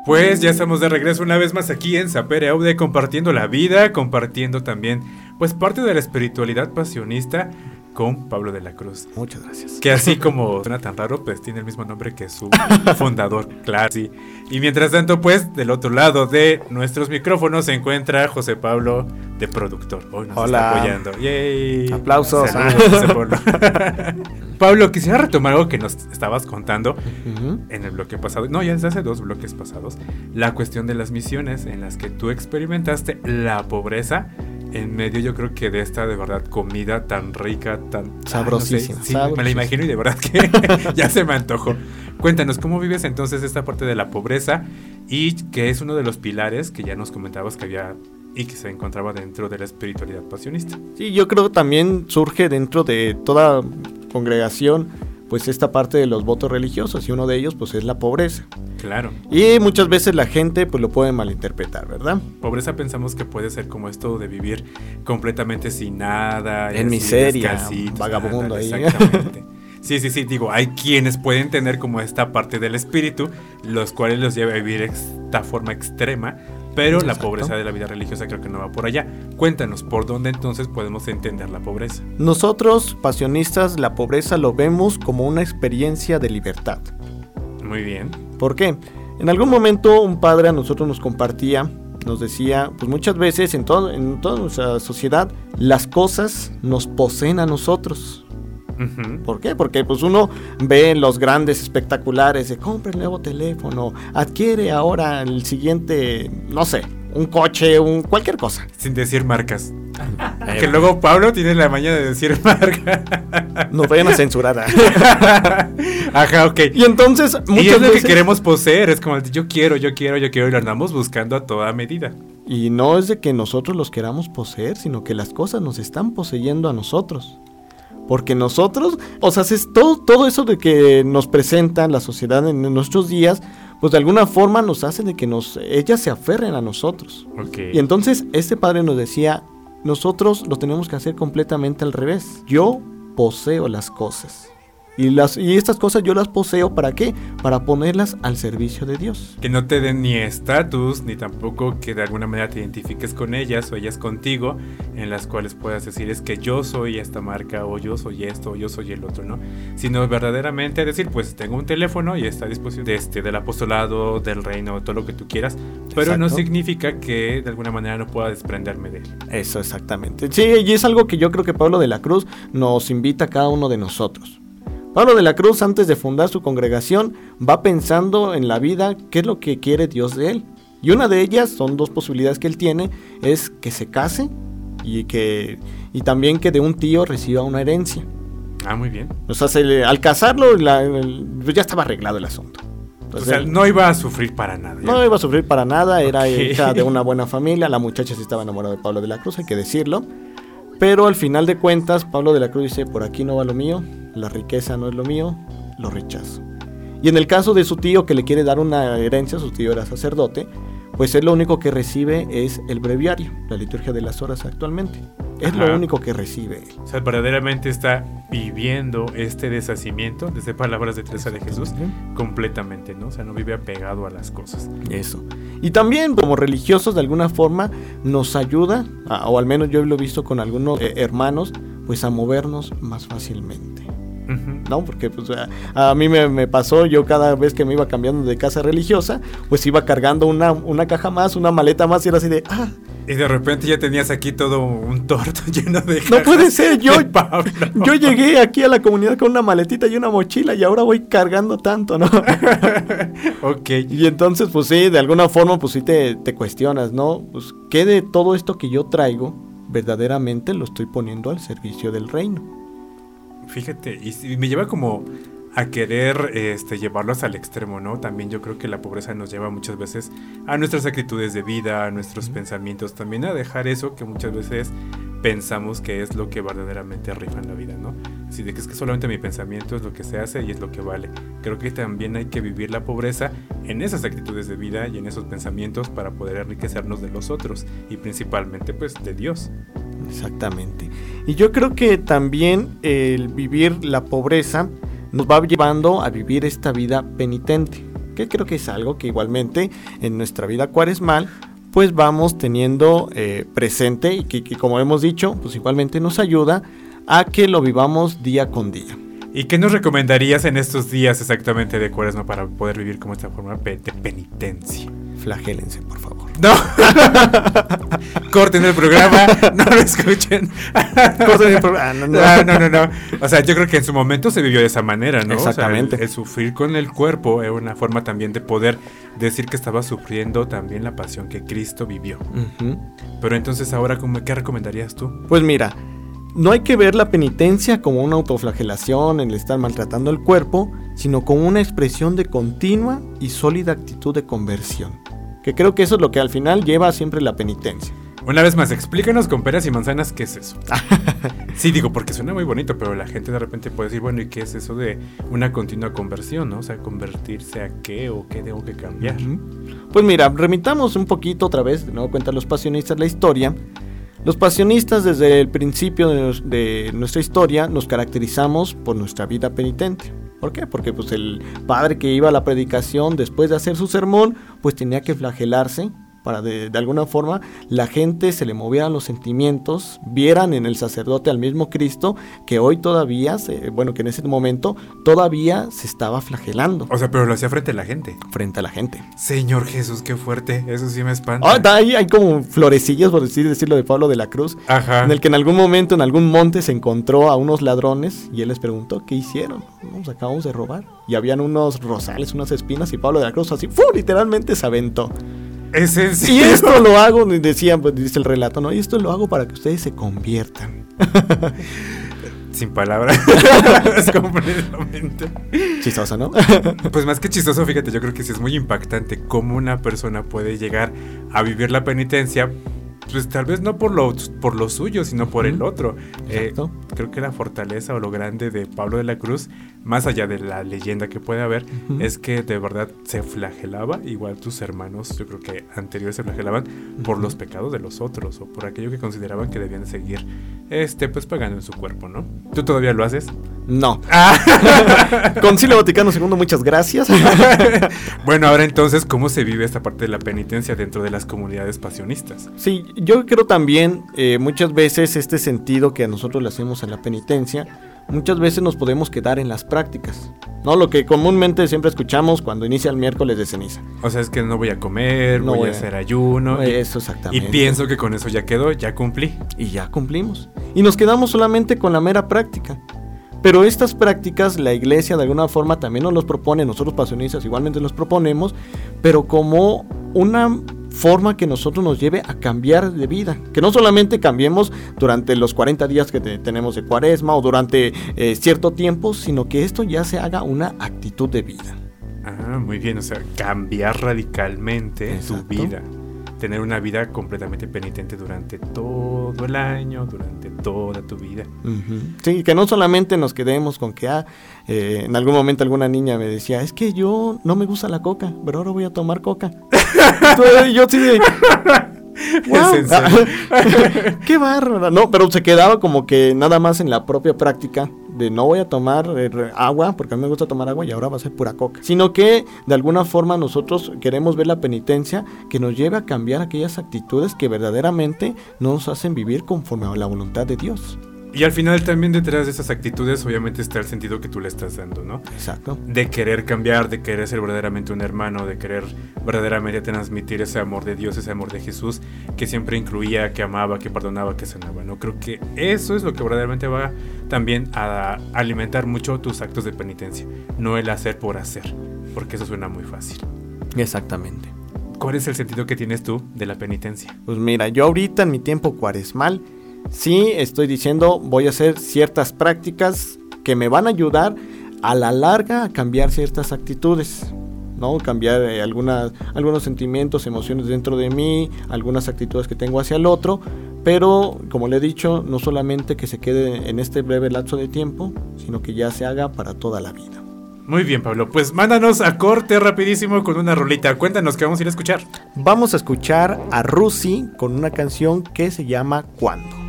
Pues ya estamos de regreso una vez más aquí en Sapere Aude compartiendo la vida, compartiendo también pues parte de la espiritualidad pasionista con Pablo de la Cruz. Muchas gracias. Que así como <laughs> suena tan raro, pues tiene el mismo nombre que su <laughs> fundador, claro. sí. Y mientras tanto, pues del otro lado de nuestros micrófonos se encuentra José Pablo de productor. Hoy nos Hola. está apoyando. ¡Yay! Aplausos. Saludos, José Pablo. <laughs> Pablo, quisiera retomar algo que nos estabas contando en el bloque pasado, no, ya desde hace dos bloques pasados, la cuestión de las misiones en las que tú experimentaste la pobreza en medio, yo creo que de esta de verdad comida tan rica, tan no sé, Sabrosísima, sí, me la imagino y de verdad que <laughs> <laughs> ya se me antojó. Cuéntanos, ¿cómo vives entonces esta parte de la pobreza y que es uno de los pilares que ya nos comentabas que había y que se encontraba dentro de la espiritualidad pasionista? Sí, yo creo que también surge dentro de toda congregación, pues esta parte de los votos religiosos y uno de ellos pues es la pobreza. Claro. Y muchas veces la gente pues lo puede malinterpretar, ¿verdad? Pobreza pensamos que puede ser como esto de vivir completamente sin nada. En miseria, vagabundo ahí. Exactamente. Sí, sí, sí, digo, hay quienes pueden tener como esta parte del espíritu, los cuales los lleva a vivir esta forma extrema, pero la pobreza de la vida religiosa creo que no va por allá. Cuéntanos, ¿por dónde entonces podemos entender la pobreza? Nosotros, pasionistas, la pobreza lo vemos como una experiencia de libertad. Muy bien. ¿Por qué? En algún momento un padre a nosotros nos compartía, nos decía, pues muchas veces en, todo, en toda nuestra sociedad las cosas nos poseen a nosotros. ¿Por qué? Porque pues uno ve los grandes espectaculares de compra el nuevo teléfono, adquiere ahora el siguiente, no sé, un coche, un cualquier cosa. Sin decir marcas. <laughs> que luego Pablo tiene la maña de decir marca. Nos vayan a censurar. <laughs> Ajá, ok. y entonces Y muchas es lo que veces queremos poseer, es como yo quiero, yo quiero, yo quiero y lo andamos buscando a toda medida. y no es de que nosotros los queramos poseer, sino que las cosas nos están poseyendo a nosotros. Porque nosotros, o sea, es todo, todo eso de que nos presenta la sociedad en, nuestros días, pues de alguna forma nos hace de que nos, ellas se aferren a nosotros. Y entonces este padre nos decía, nosotros lo tenemos que hacer completamente al revés. Yo poseo las cosas. Y, las, y estas cosas yo las poseo para qué? Para ponerlas al servicio de Dios. Que no te den ni estatus, ni tampoco que de alguna manera te identifiques con ellas o ellas contigo, en las cuales puedas decir es que yo soy esta marca, o yo soy esto, o yo soy el otro, ¿no? Sino verdaderamente decir, pues tengo un teléfono y está a disposición de este, del apostolado, del reino, todo lo que tú quieras, pero no Exacto. significa que de alguna manera no pueda desprenderme de él. Eso exactamente. Sí, y es algo que yo creo que Pablo de la Cruz nos invita a cada uno de nosotros. Pablo de la Cruz, antes de fundar su congregación, va pensando en la vida qué es lo que quiere Dios de él. Y una de ellas, son dos posibilidades que él tiene, es que se case y que y también que de un tío reciba una herencia. Ah, muy bien. O sea, se le- al casarlo la- el- pues ya estaba arreglado el asunto. O sea, él no iba a sufrir para nada. ya. no iba a sufrir para nada, era hija de una <laughs> buena familia, la muchacha sí estaba enamorada de Pablo de la Cruz, hay que decirlo. Pero al final de cuentas, Pablo de la Cruz dice, por aquí no va lo mío, la riqueza no es lo mío, lo rechazo. Y en el caso de su tío que le quiere dar una herencia, su tío era sacerdote, pues él lo único que recibe es el breviario, la liturgia de las horas actualmente. Es Ajá. lo único que recibe él. O sea, verdaderamente está viviendo este deshacimiento, desde palabras de Teresa de Jesús, completamente, ¿no? O sea, no vive apegado a las cosas. Eso. Y también como religiosos de alguna forma nos ayuda, a- o al menos yo lo he visto con algunos eh, hermanos, pues a movernos más fácilmente. ¿No? Porque pues a, a mí me, me pasó, yo cada vez que me iba cambiando de casa religiosa, pues iba cargando una, una caja más, una maleta más y era así de, ah, Y de repente ya tenías aquí todo un torto <laughs> lleno de no puede ser, yo, yo llegué aquí a la comunidad con una maletita y una mochila y ahora voy cargando tanto, ¿no? <laughs> ok. Y entonces, pues sí, de alguna forma, pues sí te, te cuestionas, ¿no? Pues, ¿qué de todo esto que yo traigo verdaderamente lo estoy poniendo al servicio del reino? Fíjate, y, me lleva como a querer este, llevarlos al extremo, ¿no? También yo creo que la pobreza nos lleva muchas veces a nuestras actitudes de vida, a nuestros pensamientos, también a dejar eso que muchas veces pensamos que es lo que verdaderamente rifa en la vida, ¿no? Así de que es que solamente mi pensamiento es lo que se hace y es lo que vale. Creo que también hay que vivir la pobreza en esas actitudes de vida y en esos pensamientos para poder enriquecernos de los otros y principalmente pues de Dios. Exactamente. Y yo creo que también el vivir la pobreza nos va llevando a vivir esta vida penitente, que creo que es algo que igualmente en nuestra vida cuaresmal pues vamos teniendo eh, presente y que, que como hemos dicho pues igualmente nos ayuda a que lo vivamos día con día. ¿Y qué nos recomendarías en estos días exactamente de cuaresma para poder vivir como esta forma de penitencia? Flagélense, por favor. No. <laughs> Corten el programa, no lo escuchen. Corten el programa, no, no. Ah, no, no, no. O sea, yo creo que en su momento se vivió de esa manera, ¿no? O sea, Exactamente. el, el sufrir con el cuerpo era una forma también de poder decir que estaba sufriendo también la pasión que Cristo vivió. Pero entonces ahora, ¿cómo- ¿qué recomendarías tú? Pues mira, no hay que ver la penitencia como una autoflagelación, el estar maltratando el cuerpo, sino como una expresión de continua y sólida actitud de conversión. Que creo que eso es lo que al final lleva siempre la penitencia. Una vez más, explícanos con peras y manzanas qué es eso. <laughs> sí, digo, porque suena muy bonito, pero la gente de repente puede decir, bueno, ¿y qué es eso de una continua conversión, no? O sea, convertirse a qué o qué tengo que cambiar. Pues mira, remitamos un poquito otra vez, de nuevo cuentan los pasionistas la historia. Los pasionistas desde el principio de, nuestra historia nos caracterizamos por nuestra vida penitente. ¿Por qué? Porque pues el padre que iba a la predicación después de hacer su sermón, pues tenía que flagelarse para de, de alguna forma la gente se le movieran los sentimientos, vieran en el sacerdote al mismo Cristo que hoy todavía, se- bueno, que en ese momento todavía se estaba flagelando O sea, pero lo hacía frente a la gente. frente a la gente. Señor Jesús, qué fuerte. Eso sí me espanta. Ah, da- ahí hay como florecillas, por decir, decirlo de Pablo de la Cruz, Ajá. en el que en algún momento, en algún monte, se encontró a unos ladrones y él les preguntó qué hicieron. Nos acabamos de robar. Y habían unos rosales, unas espinas, y Pablo de la Cruz así, ¡fu! literalmente se aventó. Es en Y esto lo hago, decía, pues, dice el relato, ¿no? Y esto lo hago para que ustedes se conviertan. <laughs> Sin palabras. <laughs> completamente. Chistoso, ¿no? Pues más que chistoso, fíjate, yo creo que sí es muy impactante cómo una persona puede llegar a vivir la penitencia, pues tal vez no por lo, por lo suyo, sino por el otro. Eh, creo que la fortaleza o lo grande de Pablo de la Cruz, más allá de la leyenda que puede haber, es que de verdad se flagelaba, igual tus hermanos, yo creo que anteriores se flagelaban por los pecados de los otros o por aquello que consideraban que debían seguir, este, pues pagando en su cuerpo, ¿no? ¿Tú todavía lo haces? No. Ah. <laughs> Concilio Vaticano II, muchas gracias. <laughs> Bueno, ahora entonces, ¿cómo se vive esta parte de la penitencia dentro de las comunidades pasionistas? Sí, yo creo también eh, muchas veces este sentido que a nosotros le hacemos en la penitencia, muchas veces nos podemos quedar en las prácticas, ¿no? Lo que comúnmente siempre escuchamos cuando inicia el miércoles de ceniza. O sea, es que no voy a comer, No voy voy a hacer ayuno. y- Eso y, exactamente. pienso que con eso ya quedó, ya cumplí. y ya cumplimos. Y nos quedamos solamente con la mera práctica. Pero estas prácticas la iglesia de alguna forma también nos los propone, nosotros pasionistas igualmente los proponemos, pero como una forma que nosotros nos lleve a cambiar de vida. Que no solamente cambiemos durante los 40 días que te- tenemos de cuaresma o durante eh, cierto tiempo, sino que esto ya se haga una actitud de vida. Ah, muy bien, o sea, cambiar radicalmente tu Exacto. vida. Tener una vida completamente penitente durante todo el año, durante toda tu vida. Ujú. Sí, que no solamente nos quedemos con que, ah, eh, en algún momento alguna niña me decía, es que yo no me gusta la coca, pero ahora voy a tomar coca. <laughs> Yo sí de... <laughs> Serio. <laughs> Qué bárbara. No, pero se quedaba como que nada más en la propia práctica de no voy a tomar eh, agua, porque a mí me gusta tomar agua y ahora va a ser pura coca. Sino que de alguna forma nosotros queremos ver la penitencia que nos lleve a cambiar aquellas actitudes que verdaderamente nos hacen vivir conforme a la voluntad de Dios. Y al final también detrás de esas actitudes obviamente está el sentido que tú le estás dando, ¿no? Exacto. de querer cambiar, de querer ser verdaderamente un hermano, de querer verdaderamente transmitir ese amor de Dios, ese amor de Jesús, que siempre incluía, que amaba, que perdonaba, que sanaba. No creo que eso es lo que verdaderamente va también a alimentar mucho tus actos de penitencia, no el hacer por hacer, porque eso suena muy fácil. Exactamente. ¿Cuál es el sentido que tienes tú de la penitencia? Pues mira, yo ahorita en mi tiempo cuaresmal, sí estoy diciendo, voy a hacer ciertas prácticas que me van a ayudar a la larga a cambiar ciertas actitudes. ¿no? Cambiar eh, algunas, algunos sentimientos, emociones dentro de mí, algunas actitudes que tengo hacia el otro, pero como le he dicho, no solamente que se quede en este breve lapso de tiempo, sino que ya se haga para toda la vida. Muy bien, Pablo, pues mándanos a corte rapidísimo con una rolita. Cuéntanos qué vamos a ir a escuchar. Vamos a escuchar a Rusi con una canción que se llama Cuando.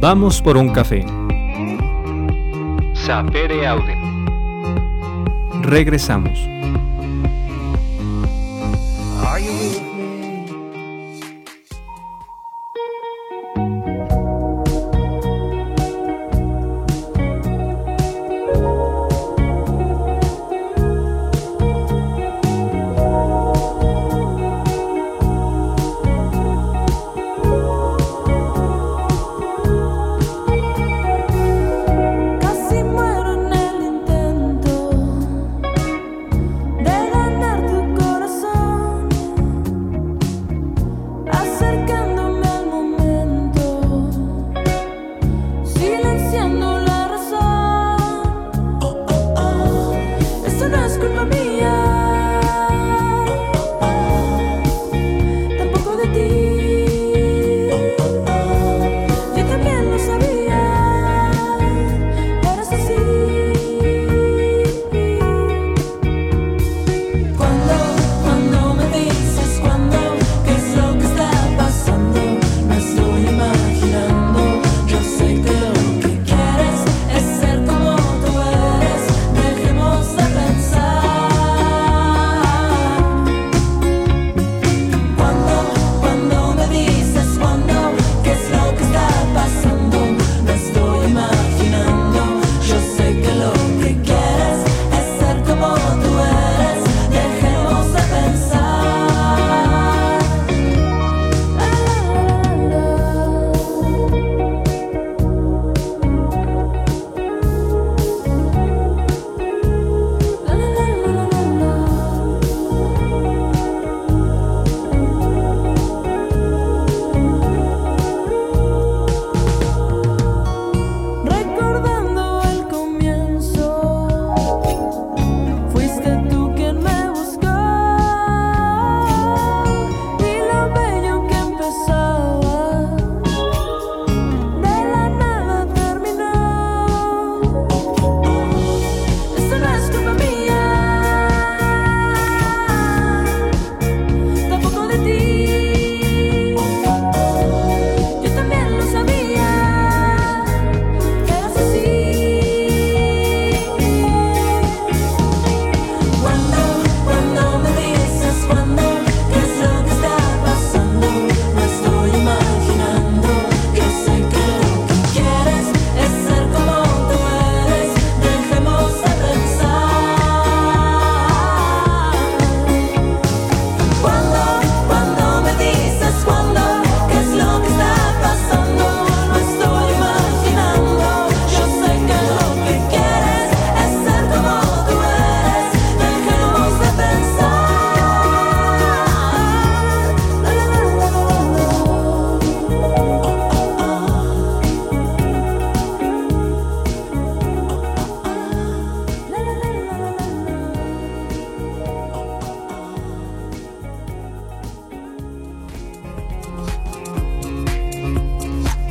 Vamos por un café. Sapere aude. Regresamos. Are you with me?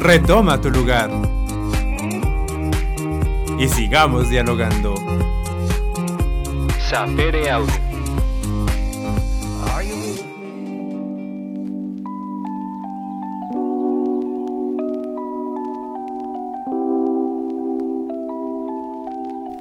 Retoma tu lugar. Y sigamos dialogando. Sapere Aude.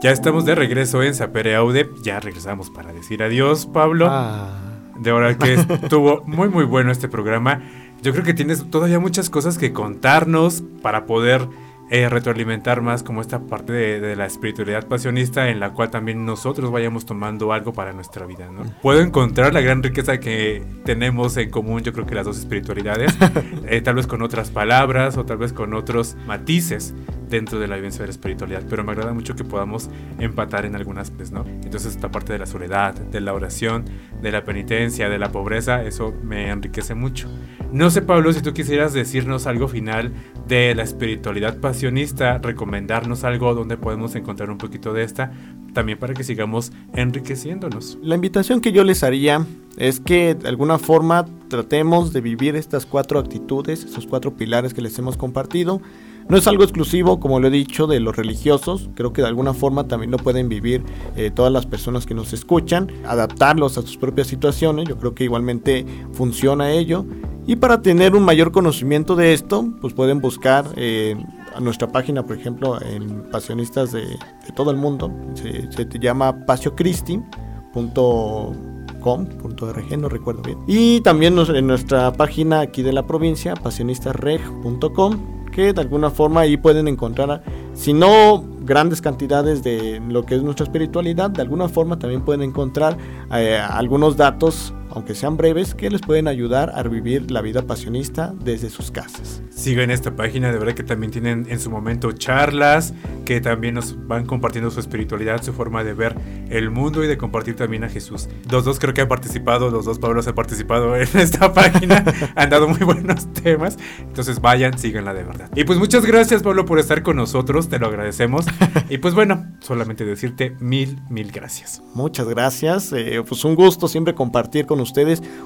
Ya estamos de regreso en Sapere Aude. Ya regresamos para decir adiós, Pablo. Ah. De verdad que estuvo muy muy bueno este programa. Yo creo que tienes todavía muchas cosas que contarnos para poder eh, retroalimentar más como esta parte de, de la espiritualidad pasionista en la cual también nosotros vayamos tomando algo para nuestra vida, ¿no? Puedo encontrar la gran riqueza que tenemos en común, yo creo que las dos espiritualidades, <laughs> eh, tal vez con otras palabras o tal vez con otros matices dentro de la vivencia de la espiritualidad, pero me agrada mucho que podamos empatar en algunas veces, ¿no? Entonces esta parte de la soledad, de la oración, de la penitencia, de la pobreza, eso me enriquece mucho. No sé, Pablo, si tú quisieras decirnos algo final de la espiritualidad pasionista, recomendarnos algo donde podemos encontrar un poquito de esta, también para que sigamos enriqueciéndonos. La invitación que yo les haría es que de alguna forma tratemos de vivir estas cuatro actitudes, esos cuatro pilares que les hemos compartido. No es algo exclusivo, como lo he dicho, de los religiosos. Creo que de alguna forma también lo pueden vivir eh, todas las personas que nos escuchan, adaptarlos a sus propias situaciones. Yo creo que igualmente funciona ello. Y para tener un mayor conocimiento de esto, pues pueden buscar eh, a nuestra página, por ejemplo, en Pasionistas de, todo el mundo. Se, te llama pasiocristi.com.org, no recuerdo bien. Y también en nuestra página aquí de la provincia, pasionistasreg.com, que de alguna forma ahí pueden encontrar, si no grandes cantidades de lo que es nuestra espiritualidad, de alguna forma también pueden encontrar eh, algunos datos, aunque sean breves, que les pueden ayudar a vivir la vida pasionista desde sus casas. Sigan esta página, de verdad que también tienen en su momento charlas, que también nos van compartiendo su espiritualidad, su forma de ver el mundo y de compartir también a Jesús. Los dos creo que han participado, los dos Pablos han participado en <laughs> esta página, han dado muy buenos temas, entonces vayan, síganla de verdad. Y pues muchas gracias Pablo por estar con nosotros, te lo agradecemos. <laughs> y pues bueno, solamente decirte mil, mil gracias. Muchas gracias. eh, pues un gusto siempre compartir con ustedes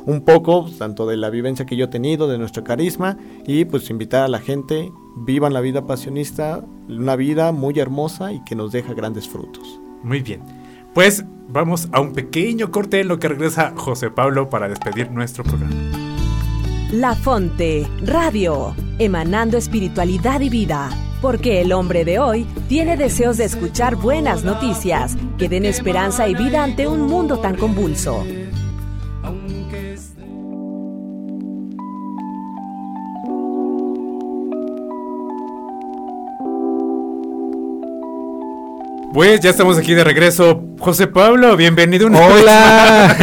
un poco, tanto de la vivencia que yo he tenido, de nuestro carisma, y pues invitar a la gente, vivan la vida pasionista, una vida muy hermosa y que nos deja grandes frutos. Muy bien. Pues vamos a un pequeño corte en lo que regresa José Pablo para despedir nuestro programa. La Fonte Radio, emanando espiritualidad y vida. Porque el hombre de hoy tiene deseos de escuchar buenas noticias que den esperanza y vida ante un mundo tan convulso. Pues ya estamos aquí de regreso. José Pablo, bienvenido una. Hola.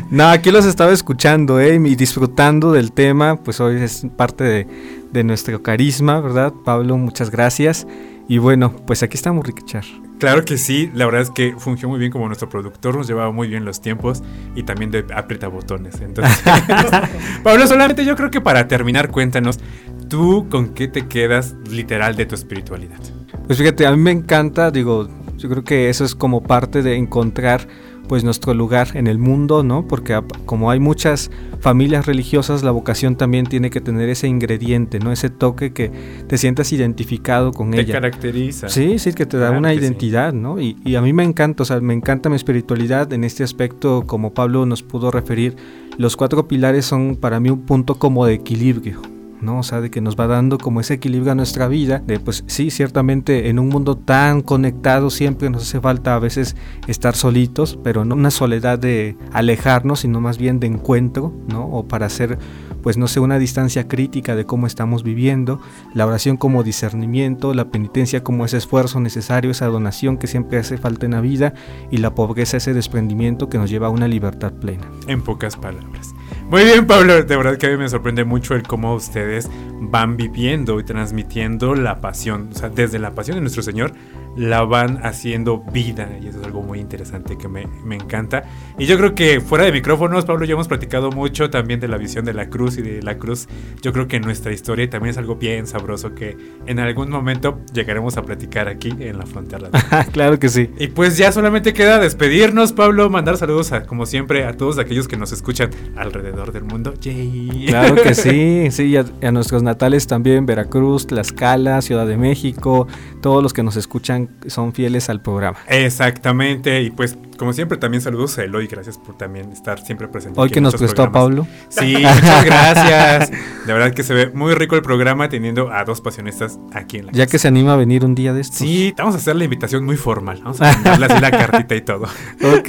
<laughs> no, aquí los estaba escuchando, ¿eh? Y disfrutando del tema. Pues hoy es parte de, de nuestro carisma, ¿verdad? Pablo, muchas gracias. Y bueno, pues aquí estamos, Richard. Claro que sí, la verdad es que fungió muy bien como nuestro productor, nos llevaba muy bien los tiempos y también de aprieta botones. Entonces, <laughs> <laughs> Pablo, solamente yo creo que para terminar, cuéntanos, ¿tú con qué te quedas literal de tu espiritualidad? Pues fíjate, a mí me encanta, digo, yo creo que eso es como parte de encontrar pues nuestro lugar en el mundo, ¿no? Porque como hay muchas familias religiosas, la vocación también tiene que tener ese ingrediente, ¿no? Ese toque que te sientas identificado con Te ella. caracteriza. Sí, sí, que te da Claro una que sí. identidad, ¿no? Y, y a mí me encanta, o sea, me encanta mi espiritualidad en este aspecto, como Pablo nos pudo referir, los cuatro pilares son para mí un punto como de equilibrio. ¿No? O sea, de que nos va dando como ese equilibrio a nuestra vida, de pues sí, ciertamente en un mundo tan conectado siempre nos hace falta a veces estar solitos, pero no una soledad de alejarnos, sino más bien de encuentro, ¿no? O para hacer pues no sé, una distancia crítica de cómo estamos viviendo, la oración como discernimiento, la penitencia como ese esfuerzo necesario, esa donación que siempre hace falta en la vida y la pobreza ese desprendimiento que nos lleva a una libertad plena. En pocas palabras. Muy bien, Pablo. De verdad que a mí me sorprende mucho el cómo ustedes van viviendo y transmitiendo la pasión. O sea, desde la pasión de nuestro Señor la van haciendo vida. Y eso es algo muy interesante que me, me encanta. Y yo creo que fuera de micrófonos, Pablo, ya hemos platicado mucho también de la visión de la cruz y de la cruz. Yo creo que en nuestra historia también es algo bien sabroso que en algún momento llegaremos a platicar aquí en la frontera. <laughs> claro que sí. Y pues ya solamente queda despedirnos, Pablo, mandar saludos a, como siempre, a todos aquellos que nos escuchan alrededor alrededor del mundo. Yay. Claro que sí, <laughs> sí, a, a nuestros natales también, Veracruz, Tlaxcala, Ciudad de México, todos los que nos escuchan son fieles al programa. Exactamente, y pues como siempre también saludos a Eloy, gracias por también estar siempre presente. Hoy que nos prestó a. Pablo. Sí, <laughs> muchas gracias. De verdad que se ve muy rico el programa teniendo a dos pasionistas aquí en la Ya casa. que se anima a venir un día de estos. Sí, vamos a hacer la invitación muy formal. Vamos a mandarle así la <laughs> cartita y todo. Ok.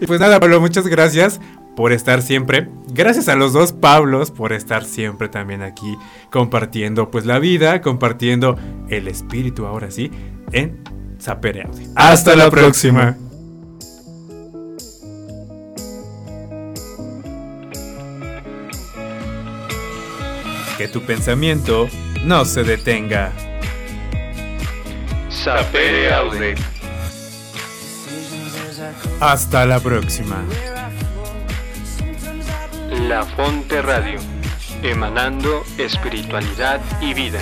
Y pues nada, Pablo, muchas gracias por estar siempre. Gracias a los dos Pablos por estar siempre también aquí compartiendo pues la vida, compartiendo el espíritu ahora sí en Zapere Audio. Hasta la próxima. Que tu pensamiento no se detenga. Sapere Aude. Hasta la próxima. La Fonte Radio, emanando espiritualidad y vida.